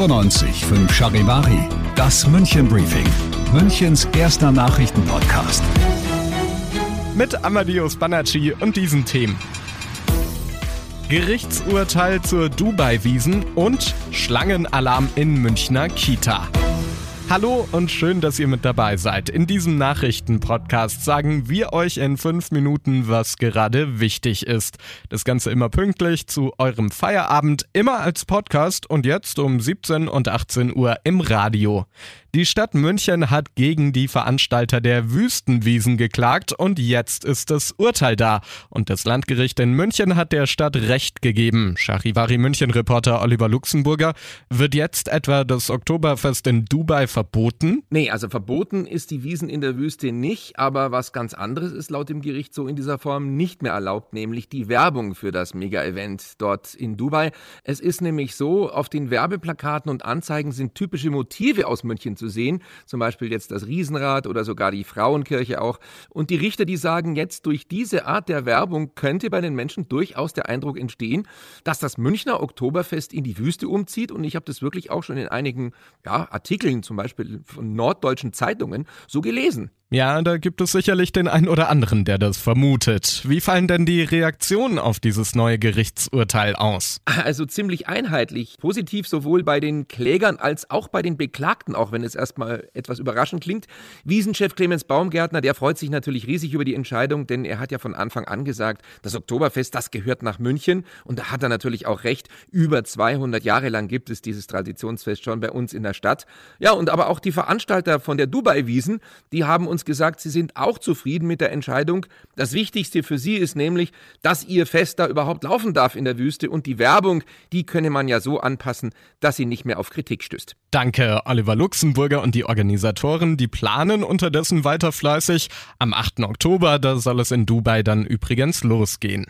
95 5 Charivari, das München Briefing, Münchens erster Nachrichtenpodcast. Mit Amadeus Banacci und diesen Themen. Gerichtsurteil zur Dubai-Wiesen und Schlangenalarm in Münchner Kita. Hallo und schön, dass ihr mit dabei seid. In diesem Nachrichtenpodcast sagen wir euch in fünf Minuten, was gerade wichtig ist. Das Ganze immer pünktlich zu eurem Feierabend, immer als Podcast und jetzt um 17 und 18 Uhr im Radio. Die Stadt München hat gegen die Veranstalter der Wüstenwiesen geklagt und jetzt ist das Urteil da. Und das Landgericht in München hat der Stadt Recht gegeben. Charivari München-Reporter Oliver Luxemburger. Wird jetzt etwa das Oktoberfest in Dubai verboten? Nee, also verboten ist die Wiesen in der Wüste nicht, aber was ganz anderes ist laut dem Gericht so in dieser Form nicht mehr erlaubt, nämlich die Werbung für das Mega-Event dort in Dubai. Es ist nämlich so, auf den Werbeplakaten und Anzeigen sind typische Motive aus München zu sehen, zum Beispiel jetzt das Riesenrad oder sogar die Frauenkirche auch. Und die Richter, die sagen jetzt, durch diese Art der Werbung könnte bei den Menschen durchaus der Eindruck entstehen, dass das Münchner Oktoberfest in die Wüste umzieht. Und ich habe das wirklich auch schon in einigen ja, Artikeln, zum Beispiel von norddeutschen Zeitungen, so gelesen. Ja, da gibt es sicherlich den einen oder anderen, der das vermutet. Wie fallen denn die Reaktionen auf dieses neue Gerichtsurteil aus? Also ziemlich einheitlich. Positiv sowohl bei den Klägern als auch bei den Beklagten, auch wenn es erstmal etwas überraschend klingt. Wiesenchef Clemens Baumgärtner, der freut sich natürlich riesig über die Entscheidung, denn er hat ja von Anfang an gesagt, das Oktoberfest, das gehört nach München. Und da hat er natürlich auch recht. Über 200 Jahre lang gibt es dieses Traditionsfest schon bei uns in der Stadt. Ja, und aber auch die Veranstalter von der Dubai-Wiesen, die haben uns gesagt, sie sind auch zufrieden mit der Entscheidung. Das Wichtigste für sie ist nämlich, dass ihr Fest da überhaupt laufen darf in der Wüste und die Werbung, die könne man ja so anpassen, dass sie nicht mehr auf Kritik stößt. Danke, Oliver Luxemburger und die Organisatoren, die planen unterdessen weiter fleißig. Am 8. Oktober, da soll es in Dubai dann übrigens losgehen.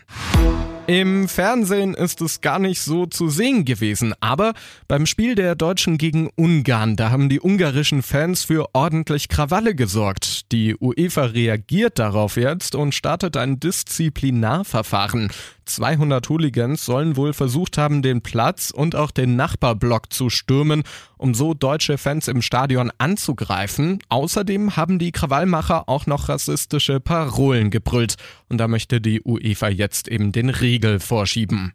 Im Fernsehen ist es gar nicht so zu sehen gewesen, aber beim Spiel der Deutschen gegen Ungarn, da haben die ungarischen Fans für ordentlich Krawalle gesorgt. Die UEFA reagiert darauf jetzt und startet ein Disziplinarverfahren. 200 Hooligans sollen wohl versucht haben, den Platz und auch den Nachbarblock zu stürmen, um so deutsche Fans im Stadion anzugreifen. Außerdem haben die Krawallmacher auch noch rassistische Parolen gebrüllt. Und da möchte die UEFA jetzt eben den Riegel vorschieben.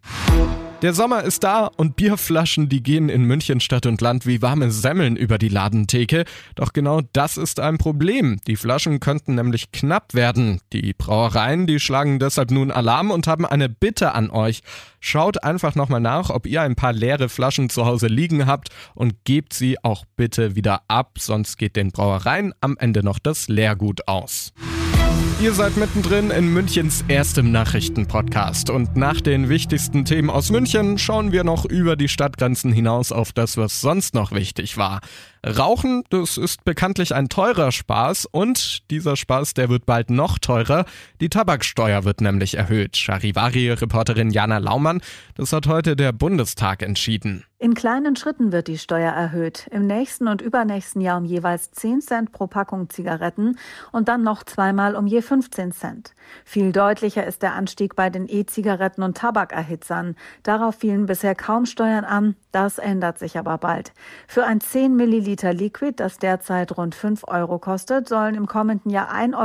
Der Sommer ist da und Bierflaschen, die gehen in München Stadt und Land wie warme Semmeln über die Ladentheke. Doch genau das ist ein Problem. Die Flaschen könnten nämlich knapp werden. Die Brauereien, die schlagen deshalb nun Alarm und haben eine Bitte an euch. Schaut einfach nochmal nach, ob ihr ein paar leere Flaschen zu Hause liegen habt und gebt sie auch bitte wieder ab, sonst geht den Brauereien am Ende noch das Leergut aus. Ihr seid mittendrin in Münchens erstem Nachrichtenpodcast und nach den wichtigsten Themen aus München schauen wir noch über die Stadtgrenzen hinaus auf das, was sonst noch wichtig war. Rauchen, das ist bekanntlich ein teurer Spaß und dieser Spaß, der wird bald noch teurer. Die Tabaksteuer wird nämlich erhöht. Charivari-Reporterin Jana Laumann, das hat heute der Bundestag entschieden. In kleinen Schritten wird die Steuer erhöht. Im nächsten und übernächsten Jahr um jeweils 10 Cent pro Packung Zigaretten und dann noch zweimal um je 15 Cent. Viel deutlicher ist der Anstieg bei den E-Zigaretten und Tabakerhitzern. Darauf fielen bisher kaum Steuern an. Das ändert sich aber bald. Für ein 10 Milliliter Liquid, das derzeit rund 5 Euro kostet, sollen im kommenden Jahr 1,60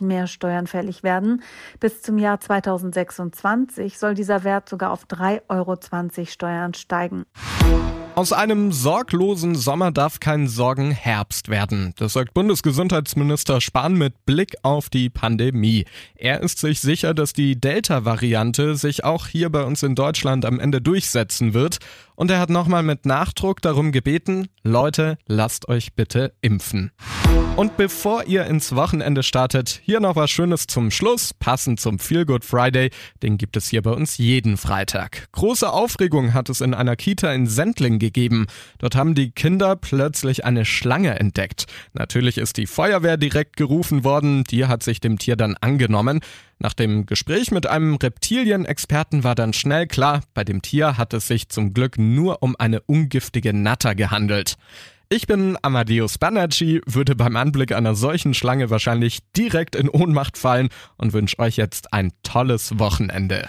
Euro mehr Steuern fällig werden. Bis zum Jahr 2026 soll dieser Wert sogar auf 3,20 Euro Steuern steigen. Aus einem sorglosen Sommer darf kein Sorgenherbst werden. Das sagt Bundesgesundheitsminister Spahn mit Blick auf die Pandemie. Er ist sich sicher, dass die Delta-Variante sich auch hier bei uns in Deutschland am Ende durchsetzen wird. Und er hat nochmal mit Nachdruck darum gebeten, Leute, lasst euch bitte impfen. Und bevor ihr ins Wochenende startet, hier noch was Schönes zum Schluss, passend zum Feel Good Friday. Den gibt es hier bei uns jeden Freitag. Große Aufregung hat es in einer Kita in Sendling gegeben. Dort haben die Kinder plötzlich eine Schlange entdeckt. Natürlich ist die Feuerwehr direkt gerufen worden, die hat sich dem Tier dann angenommen. Nach dem Gespräch mit einem Reptilienexperten war dann schnell klar, bei dem Tier hat es sich zum Glück nur um eine ungiftige Natter gehandelt. Ich bin Amadeus Banerjee, würde beim Anblick einer solchen Schlange wahrscheinlich direkt in Ohnmacht fallen und wünsche euch jetzt ein tolles Wochenende.